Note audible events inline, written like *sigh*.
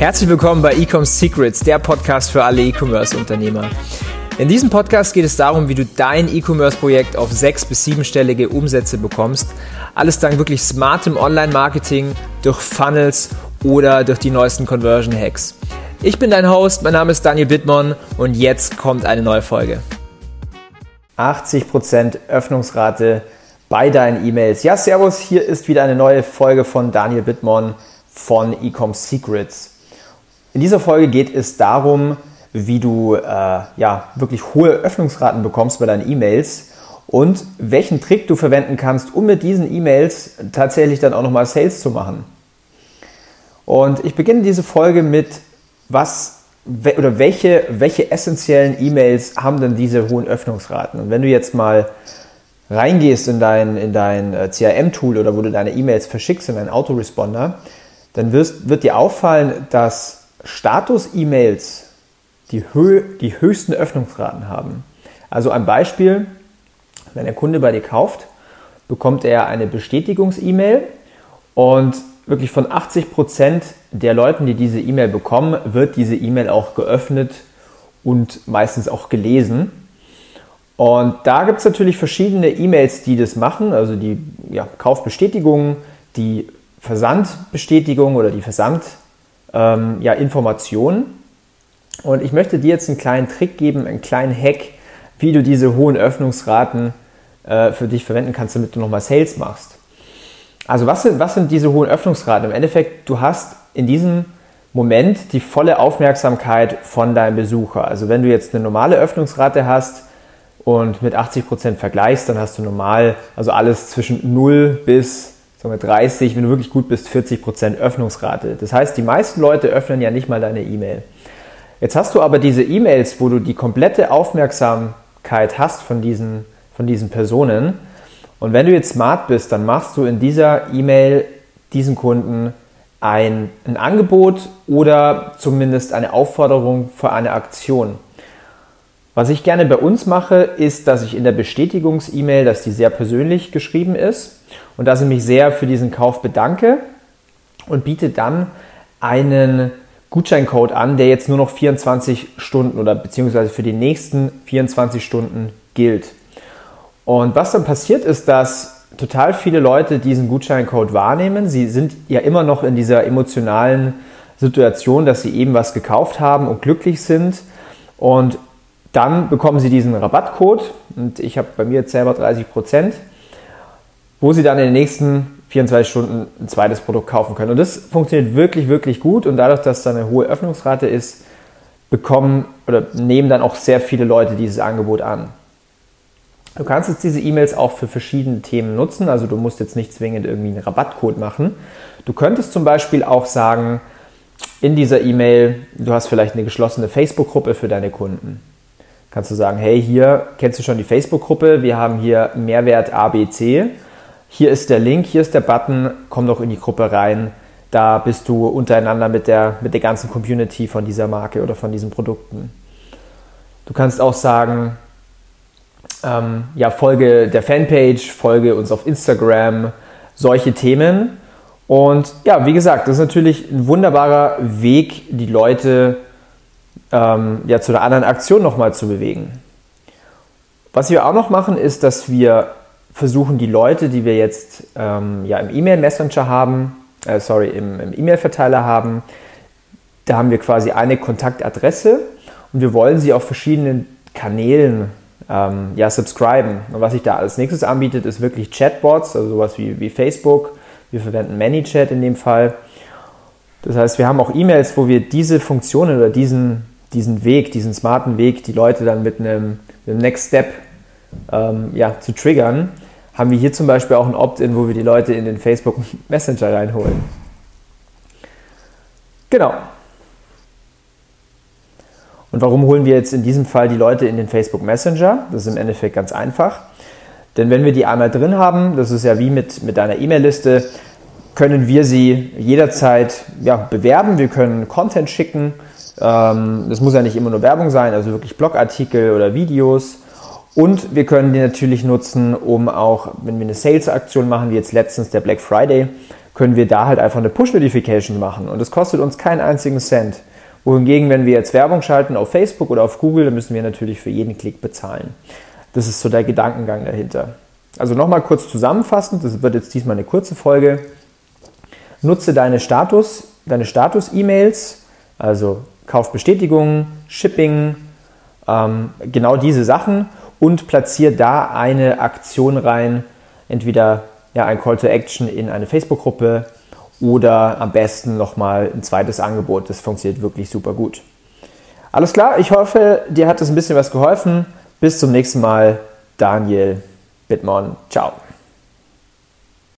Herzlich willkommen bei Ecom Secrets, der Podcast für alle E-Commerce-Unternehmer. In diesem Podcast geht es darum, wie du dein E-Commerce-Projekt auf sechs- bis siebenstellige Umsätze bekommst. Alles dank wirklich smartem Online-Marketing, durch Funnels oder durch die neuesten Conversion-Hacks. Ich bin dein Host, mein Name ist Daniel Bittmann und jetzt kommt eine neue Folge. 80% Öffnungsrate bei deinen E-Mails. Ja, servus, hier ist wieder eine neue Folge von Daniel Bittmann von Ecom Secrets. In dieser Folge geht es darum, wie du äh, ja, wirklich hohe Öffnungsraten bekommst bei deinen E-Mails und welchen Trick du verwenden kannst, um mit diesen E-Mails tatsächlich dann auch nochmal Sales zu machen. Und ich beginne diese Folge mit, was oder welche, welche essentiellen E-Mails haben denn diese hohen Öffnungsraten? Und wenn du jetzt mal reingehst in dein, in dein äh, CRM-Tool oder wo du deine E-Mails verschickst in deinen Autoresponder, dann wirst, wird dir auffallen, dass Status-E-Mails die, Hö die höchsten Öffnungsraten haben. Also ein Beispiel, wenn der Kunde bei dir kauft, bekommt er eine Bestätigungs-E-Mail und wirklich von 80 Prozent der Leuten, die diese E-Mail bekommen, wird diese E-Mail auch geöffnet und meistens auch gelesen. Und da gibt es natürlich verschiedene E-Mails, die das machen, also die ja, Kaufbestätigungen, die Versandbestätigung oder die Versand ähm, ja, Informationen. Und ich möchte dir jetzt einen kleinen Trick geben, einen kleinen Hack, wie du diese hohen Öffnungsraten äh, für dich verwenden kannst, damit du nochmal Sales machst. Also was sind, was sind diese hohen Öffnungsraten? Im Endeffekt, du hast in diesem Moment die volle Aufmerksamkeit von deinem Besucher. Also wenn du jetzt eine normale Öffnungsrate hast und mit 80% vergleichst, dann hast du normal, also alles zwischen 0 bis sagen wir 30, wenn du wirklich gut bist, 40% Öffnungsrate. Das heißt, die meisten Leute öffnen ja nicht mal deine E-Mail. Jetzt hast du aber diese E-Mails, wo du die komplette Aufmerksamkeit hast von diesen, von diesen Personen. Und wenn du jetzt smart bist, dann machst du in dieser E-Mail diesen Kunden ein, ein Angebot oder zumindest eine Aufforderung für eine Aktion. Was ich gerne bei uns mache, ist, dass ich in der Bestätigungs-E-Mail, dass die sehr persönlich geschrieben ist, und dass ich mich sehr für diesen Kauf bedanke und biete dann einen Gutscheincode an, der jetzt nur noch 24 Stunden oder beziehungsweise für die nächsten 24 Stunden gilt. Und was dann passiert ist, dass total viele Leute diesen Gutscheincode wahrnehmen. Sie sind ja immer noch in dieser emotionalen Situation, dass sie eben was gekauft haben und glücklich sind. Und dann bekommen sie diesen Rabattcode und ich habe bei mir jetzt selber 30 Prozent wo sie dann in den nächsten 24 Stunden ein zweites Produkt kaufen können. Und das funktioniert wirklich, wirklich gut. Und dadurch, dass da eine hohe Öffnungsrate ist, bekommen oder nehmen dann auch sehr viele Leute dieses Angebot an. Du kannst jetzt diese E-Mails auch für verschiedene Themen nutzen. Also du musst jetzt nicht zwingend irgendwie einen Rabattcode machen. Du könntest zum Beispiel auch sagen, in dieser E-Mail, du hast vielleicht eine geschlossene Facebook-Gruppe für deine Kunden. Kannst du sagen, hey, hier kennst du schon die Facebook-Gruppe, wir haben hier Mehrwert ABC hier ist der Link, hier ist der Button, komm doch in die Gruppe rein. Da bist du untereinander mit der, mit der ganzen Community von dieser Marke oder von diesen Produkten. Du kannst auch sagen, ähm, ja, folge der Fanpage, folge uns auf Instagram, solche Themen. Und ja, wie gesagt, das ist natürlich ein wunderbarer Weg, die Leute ähm, ja, zu einer anderen Aktion nochmal zu bewegen. Was wir auch noch machen, ist, dass wir versuchen die Leute, die wir jetzt ähm, ja, im E-Mail-Messenger haben, äh, sorry, im, im E-Mail-Verteiler haben, da haben wir quasi eine Kontaktadresse und wir wollen sie auf verschiedenen Kanälen ähm, ja, subscriben. Und was sich da als nächstes anbietet, ist wirklich Chatbots, also sowas wie, wie Facebook. Wir verwenden ManyChat in dem Fall. Das heißt, wir haben auch E-Mails, wo wir diese Funktionen oder diesen, diesen Weg, diesen smarten Weg, die Leute dann mit einem, mit einem Next Step ähm, ja, zu triggern, haben wir hier zum Beispiel auch ein Opt-in, wo wir die Leute in den Facebook *laughs* Messenger reinholen. Genau. Und warum holen wir jetzt in diesem Fall die Leute in den Facebook Messenger? Das ist im Endeffekt ganz einfach. Denn wenn wir die einmal drin haben, das ist ja wie mit, mit einer E-Mail-Liste, können wir sie jederzeit ja, bewerben. Wir können Content schicken. Ähm, das muss ja nicht immer nur Werbung sein, also wirklich Blogartikel oder Videos. Und wir können die natürlich nutzen, um auch, wenn wir eine Sales-Aktion machen, wie jetzt letztens der Black Friday, können wir da halt einfach eine Push-Notification machen und es kostet uns keinen einzigen Cent. Wohingegen, wenn wir jetzt Werbung schalten auf Facebook oder auf Google, dann müssen wir natürlich für jeden Klick bezahlen. Das ist so der Gedankengang dahinter. Also nochmal kurz zusammenfassend, das wird jetzt diesmal eine kurze Folge. Nutze deine Status, deine Status-E-Mails, also Kaufbestätigungen, Shipping, ähm, genau diese Sachen und platziere da eine Aktion rein, entweder ja, ein Call to Action in eine Facebook-Gruppe oder am besten nochmal ein zweites Angebot. Das funktioniert wirklich super gut. Alles klar, ich hoffe, dir hat das ein bisschen was geholfen. Bis zum nächsten Mal, Daniel Bittmann. Ciao.